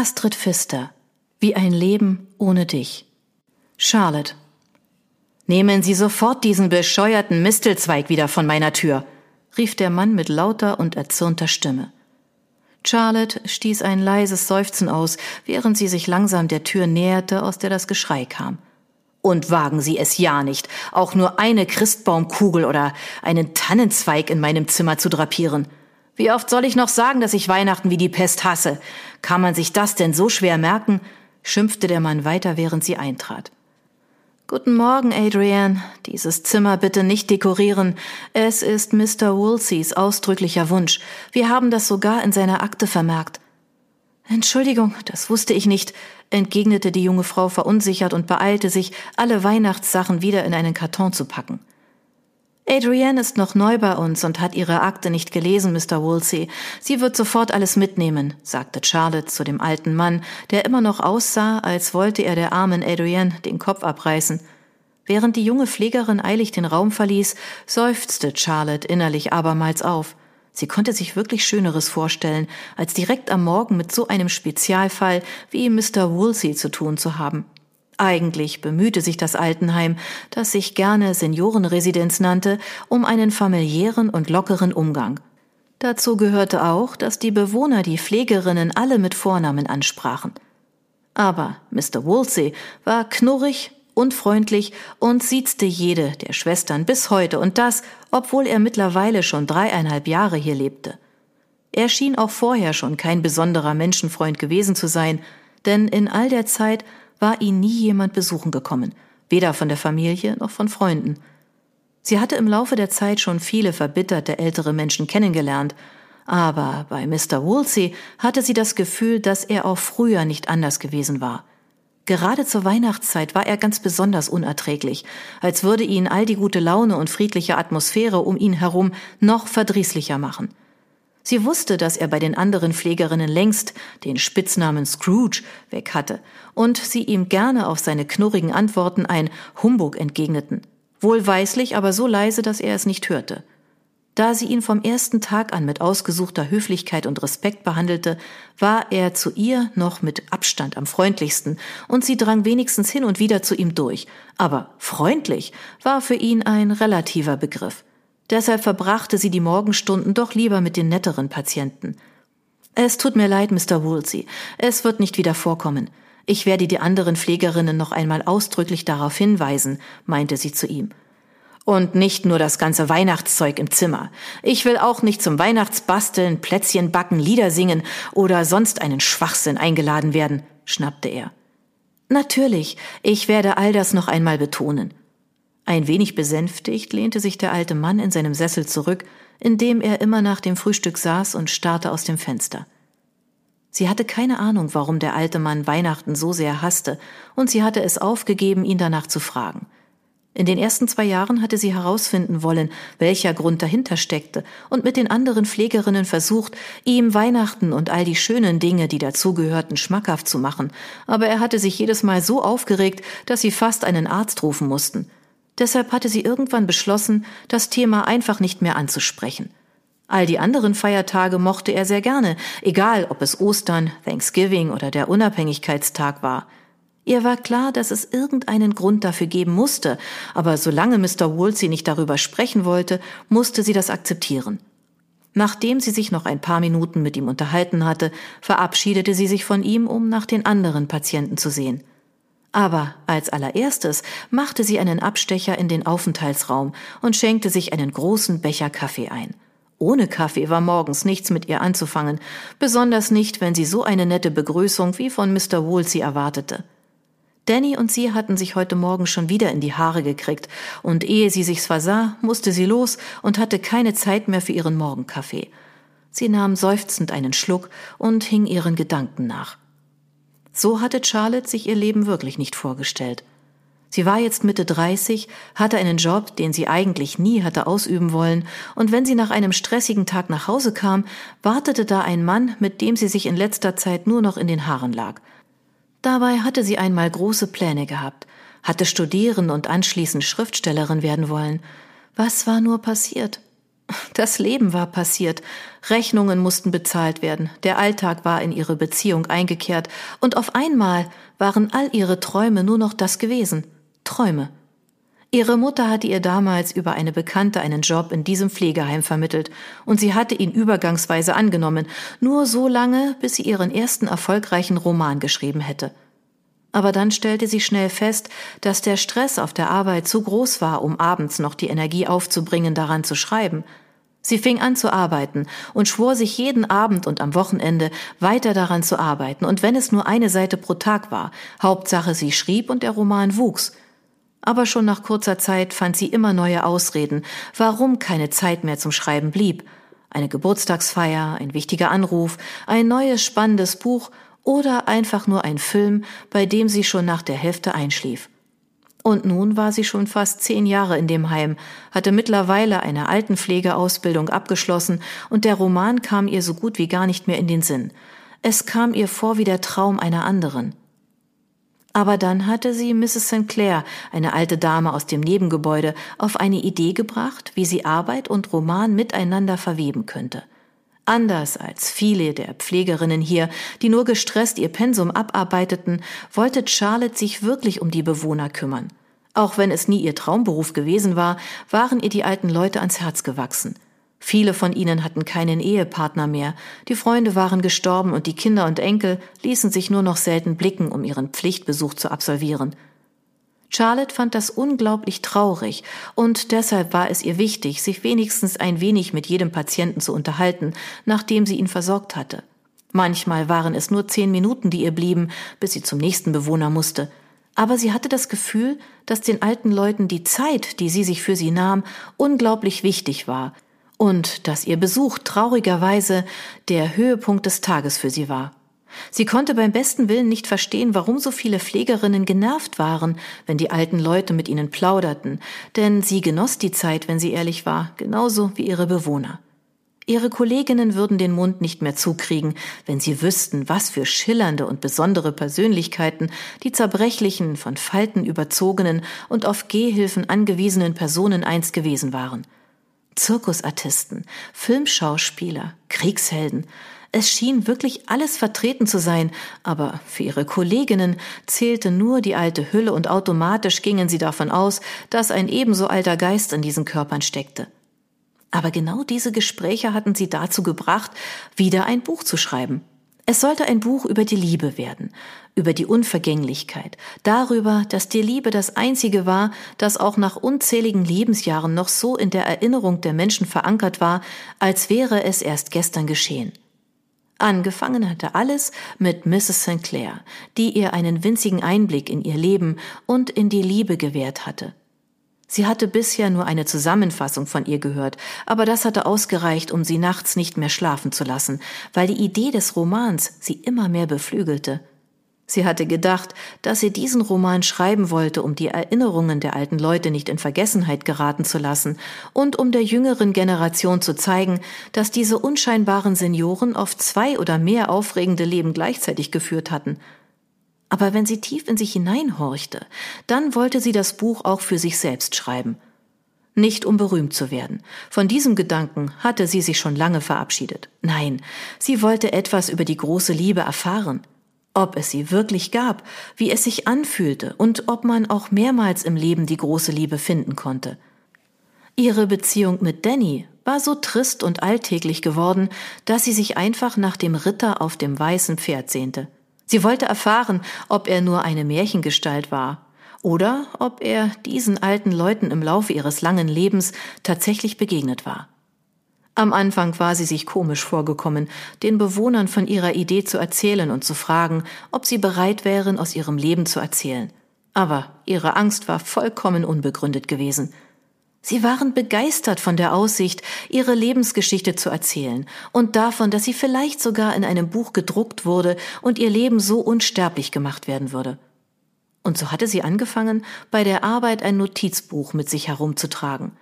Astrid Pfister Wie ein Leben ohne dich. Charlotte Nehmen Sie sofort diesen bescheuerten Mistelzweig wieder von meiner Tür, rief der Mann mit lauter und erzürnter Stimme. Charlotte stieß ein leises Seufzen aus, während sie sich langsam der Tür näherte, aus der das Geschrei kam. Und wagen Sie es ja nicht, auch nur eine Christbaumkugel oder einen Tannenzweig in meinem Zimmer zu drapieren. Wie oft soll ich noch sagen, dass ich Weihnachten wie die Pest hasse? Kann man sich das denn so schwer merken? schimpfte der Mann weiter, während sie eintrat. Guten Morgen, Adrian. Dieses Zimmer bitte nicht dekorieren. Es ist Mr. Woolseys ausdrücklicher Wunsch. Wir haben das sogar in seiner Akte vermerkt. Entschuldigung, das wusste ich nicht, entgegnete die junge Frau verunsichert und beeilte sich, alle Weihnachtssachen wieder in einen Karton zu packen. Adrienne ist noch neu bei uns und hat ihre Akte nicht gelesen, Mr. Woolsey. Sie wird sofort alles mitnehmen, sagte Charlotte zu dem alten Mann, der immer noch aussah, als wollte er der armen Adrienne den Kopf abreißen. Während die junge Pflegerin eilig den Raum verließ, seufzte Charlotte innerlich abermals auf. Sie konnte sich wirklich Schöneres vorstellen, als direkt am Morgen mit so einem Spezialfall wie Mr. Woolsey zu tun zu haben. Eigentlich bemühte sich das Altenheim, das sich gerne Seniorenresidenz nannte, um einen familiären und lockeren Umgang. Dazu gehörte auch, dass die Bewohner die Pflegerinnen alle mit Vornamen ansprachen. Aber Mr. Woolsey war knurrig, unfreundlich und siezte jede der Schwestern bis heute und das, obwohl er mittlerweile schon dreieinhalb Jahre hier lebte. Er schien auch vorher schon kein besonderer Menschenfreund gewesen zu sein, denn in all der Zeit war ihn nie jemand besuchen gekommen, weder von der Familie noch von Freunden. Sie hatte im Laufe der Zeit schon viele verbitterte ältere Menschen kennengelernt, aber bei Mr. Woolsey hatte sie das Gefühl, dass er auch früher nicht anders gewesen war. Gerade zur Weihnachtszeit war er ganz besonders unerträglich, als würde ihn all die gute Laune und friedliche Atmosphäre um ihn herum noch verdrießlicher machen. Sie wusste, dass er bei den anderen Pflegerinnen längst den Spitznamen Scrooge weg hatte und sie ihm gerne auf seine knurrigen Antworten ein Humbug entgegneten. Wohlweislich, aber so leise, dass er es nicht hörte. Da sie ihn vom ersten Tag an mit ausgesuchter Höflichkeit und Respekt behandelte, war er zu ihr noch mit Abstand am freundlichsten, und sie drang wenigstens hin und wieder zu ihm durch. Aber freundlich war für ihn ein relativer Begriff. Deshalb verbrachte sie die Morgenstunden doch lieber mit den netteren Patienten. Es tut mir leid, Mr. Woolsey. Es wird nicht wieder vorkommen. Ich werde die anderen Pflegerinnen noch einmal ausdrücklich darauf hinweisen, meinte sie zu ihm. Und nicht nur das ganze Weihnachtszeug im Zimmer. Ich will auch nicht zum Weihnachtsbasteln, Plätzchen backen, Lieder singen oder sonst einen Schwachsinn eingeladen werden, schnappte er. Natürlich, ich werde all das noch einmal betonen. Ein wenig besänftigt lehnte sich der alte Mann in seinem Sessel zurück, in dem er immer nach dem Frühstück saß und starrte aus dem Fenster. Sie hatte keine Ahnung, warum der alte Mann Weihnachten so sehr hasste, und sie hatte es aufgegeben, ihn danach zu fragen. In den ersten zwei Jahren hatte sie herausfinden wollen, welcher Grund dahinter steckte, und mit den anderen Pflegerinnen versucht, ihm Weihnachten und all die schönen Dinge, die dazugehörten, schmackhaft zu machen, aber er hatte sich jedes Mal so aufgeregt, dass sie fast einen Arzt rufen mussten. Deshalb hatte sie irgendwann beschlossen, das Thema einfach nicht mehr anzusprechen. All die anderen Feiertage mochte er sehr gerne, egal ob es Ostern, Thanksgiving oder der Unabhängigkeitstag war. Ihr war klar, dass es irgendeinen Grund dafür geben musste, aber solange Mr. Woolsey nicht darüber sprechen wollte, musste sie das akzeptieren. Nachdem sie sich noch ein paar Minuten mit ihm unterhalten hatte, verabschiedete sie sich von ihm, um nach den anderen Patienten zu sehen. Aber als allererstes machte sie einen Abstecher in den Aufenthaltsraum und schenkte sich einen großen Becher Kaffee ein. Ohne Kaffee war morgens nichts mit ihr anzufangen, besonders nicht, wenn sie so eine nette Begrüßung wie von Mr. Woolsey erwartete. Danny und sie hatten sich heute Morgen schon wieder in die Haare gekriegt, und ehe sie sich's versah, musste sie los und hatte keine Zeit mehr für ihren Morgenkaffee. Sie nahm seufzend einen Schluck und hing ihren Gedanken nach. So hatte Charlotte sich ihr Leben wirklich nicht vorgestellt. Sie war jetzt Mitte 30, hatte einen Job, den sie eigentlich nie hatte ausüben wollen, und wenn sie nach einem stressigen Tag nach Hause kam, wartete da ein Mann, mit dem sie sich in letzter Zeit nur noch in den Haaren lag. Dabei hatte sie einmal große Pläne gehabt, hatte studieren und anschließend Schriftstellerin werden wollen. Was war nur passiert? Das Leben war passiert, Rechnungen mussten bezahlt werden, der Alltag war in ihre Beziehung eingekehrt, und auf einmal waren all ihre Träume nur noch das gewesen. Träume. Ihre Mutter hatte ihr damals über eine Bekannte einen Job in diesem Pflegeheim vermittelt, und sie hatte ihn übergangsweise angenommen, nur so lange, bis sie ihren ersten erfolgreichen Roman geschrieben hätte. Aber dann stellte sie schnell fest, dass der Stress auf der Arbeit zu groß war, um abends noch die Energie aufzubringen, daran zu schreiben. Sie fing an zu arbeiten und schwor sich jeden Abend und am Wochenende weiter daran zu arbeiten, und wenn es nur eine Seite pro Tag war, Hauptsache sie schrieb und der Roman wuchs. Aber schon nach kurzer Zeit fand sie immer neue Ausreden, warum keine Zeit mehr zum Schreiben blieb. Eine Geburtstagsfeier, ein wichtiger Anruf, ein neues spannendes Buch oder einfach nur ein Film, bei dem sie schon nach der Hälfte einschlief. Und nun war sie schon fast zehn Jahre in dem Heim, hatte mittlerweile eine Altenpflegeausbildung abgeschlossen und der Roman kam ihr so gut wie gar nicht mehr in den Sinn. Es kam ihr vor wie der Traum einer anderen. Aber dann hatte sie Mrs. St. Clair, eine alte Dame aus dem Nebengebäude, auf eine Idee gebracht, wie sie Arbeit und Roman miteinander verweben könnte. Anders als viele der Pflegerinnen hier, die nur gestresst ihr Pensum abarbeiteten, wollte Charlotte sich wirklich um die Bewohner kümmern. Auch wenn es nie ihr Traumberuf gewesen war, waren ihr die alten Leute ans Herz gewachsen. Viele von ihnen hatten keinen Ehepartner mehr, die Freunde waren gestorben und die Kinder und Enkel ließen sich nur noch selten blicken, um ihren Pflichtbesuch zu absolvieren. Charlotte fand das unglaublich traurig, und deshalb war es ihr wichtig, sich wenigstens ein wenig mit jedem Patienten zu unterhalten, nachdem sie ihn versorgt hatte. Manchmal waren es nur zehn Minuten, die ihr blieben, bis sie zum nächsten Bewohner musste. Aber sie hatte das Gefühl, dass den alten Leuten die Zeit, die sie sich für sie nahm, unglaublich wichtig war, und dass ihr Besuch traurigerweise der Höhepunkt des Tages für sie war. Sie konnte beim besten Willen nicht verstehen, warum so viele Pflegerinnen genervt waren, wenn die alten Leute mit ihnen plauderten, denn sie genoss die Zeit, wenn sie ehrlich war, genauso wie ihre Bewohner. Ihre Kolleginnen würden den Mund nicht mehr zukriegen, wenn sie wüssten, was für schillernde und besondere Persönlichkeiten die zerbrechlichen, von Falten überzogenen und auf Gehhilfen angewiesenen Personen einst gewesen waren – Zirkusartisten, Filmschauspieler, Kriegshelden. Es schien wirklich alles vertreten zu sein, aber für ihre Kolleginnen zählte nur die alte Hülle und automatisch gingen sie davon aus, dass ein ebenso alter Geist in diesen Körpern steckte. Aber genau diese Gespräche hatten sie dazu gebracht, wieder ein Buch zu schreiben. Es sollte ein Buch über die Liebe werden, über die Unvergänglichkeit, darüber, dass die Liebe das Einzige war, das auch nach unzähligen Lebensjahren noch so in der Erinnerung der Menschen verankert war, als wäre es erst gestern geschehen. Angefangen hatte alles mit Mrs. St. Clair, die ihr einen winzigen Einblick in ihr Leben und in die Liebe gewährt hatte. Sie hatte bisher nur eine Zusammenfassung von ihr gehört, aber das hatte ausgereicht, um sie nachts nicht mehr schlafen zu lassen, weil die Idee des Romans sie immer mehr beflügelte. Sie hatte gedacht, dass sie diesen Roman schreiben wollte, um die Erinnerungen der alten Leute nicht in Vergessenheit geraten zu lassen und um der jüngeren Generation zu zeigen, dass diese unscheinbaren Senioren oft zwei oder mehr aufregende Leben gleichzeitig geführt hatten aber wenn sie tief in sich hineinhorchte, dann wollte sie das Buch auch für sich selbst schreiben. Nicht um berühmt zu werden. Von diesem Gedanken hatte sie sich schon lange verabschiedet. Nein, sie wollte etwas über die große Liebe erfahren. Ob es sie wirklich gab, wie es sich anfühlte und ob man auch mehrmals im Leben die große Liebe finden konnte. Ihre Beziehung mit Danny war so trist und alltäglich geworden, dass sie sich einfach nach dem Ritter auf dem weißen Pferd sehnte. Sie wollte erfahren, ob er nur eine Märchengestalt war oder ob er diesen alten Leuten im Laufe ihres langen Lebens tatsächlich begegnet war. Am Anfang war sie sich komisch vorgekommen, den Bewohnern von ihrer Idee zu erzählen und zu fragen, ob sie bereit wären, aus ihrem Leben zu erzählen. Aber ihre Angst war vollkommen unbegründet gewesen. Sie waren begeistert von der Aussicht, ihre Lebensgeschichte zu erzählen und davon, dass sie vielleicht sogar in einem Buch gedruckt wurde und ihr Leben so unsterblich gemacht werden würde. Und so hatte sie angefangen, bei der Arbeit ein Notizbuch mit sich herumzutragen.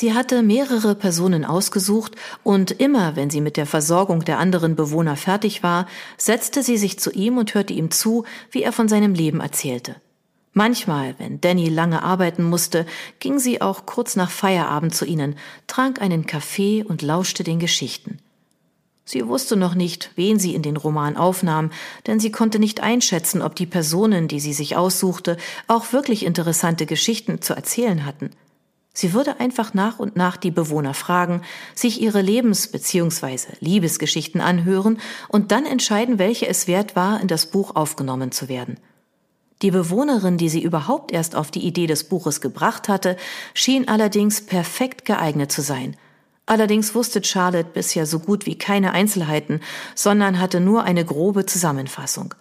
Sie hatte mehrere Personen ausgesucht und immer, wenn sie mit der Versorgung der anderen Bewohner fertig war, setzte sie sich zu ihm und hörte ihm zu, wie er von seinem Leben erzählte. Manchmal, wenn Danny lange arbeiten musste, ging sie auch kurz nach Feierabend zu ihnen, trank einen Kaffee und lauschte den Geschichten. Sie wusste noch nicht, wen sie in den Roman aufnahm, denn sie konnte nicht einschätzen, ob die Personen, die sie sich aussuchte, auch wirklich interessante Geschichten zu erzählen hatten. Sie würde einfach nach und nach die Bewohner fragen, sich ihre Lebens- bzw. Liebesgeschichten anhören und dann entscheiden, welche es wert war, in das Buch aufgenommen zu werden. Die Bewohnerin, die sie überhaupt erst auf die Idee des Buches gebracht hatte, schien allerdings perfekt geeignet zu sein – Allerdings wusste Charlotte bisher so gut wie keine Einzelheiten, sondern hatte nur eine grobe Zusammenfassung.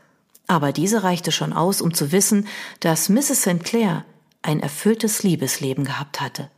Aber diese reichte schon aus, um zu wissen, dass Mrs. St. Clair ein erfülltes Liebesleben gehabt hatte.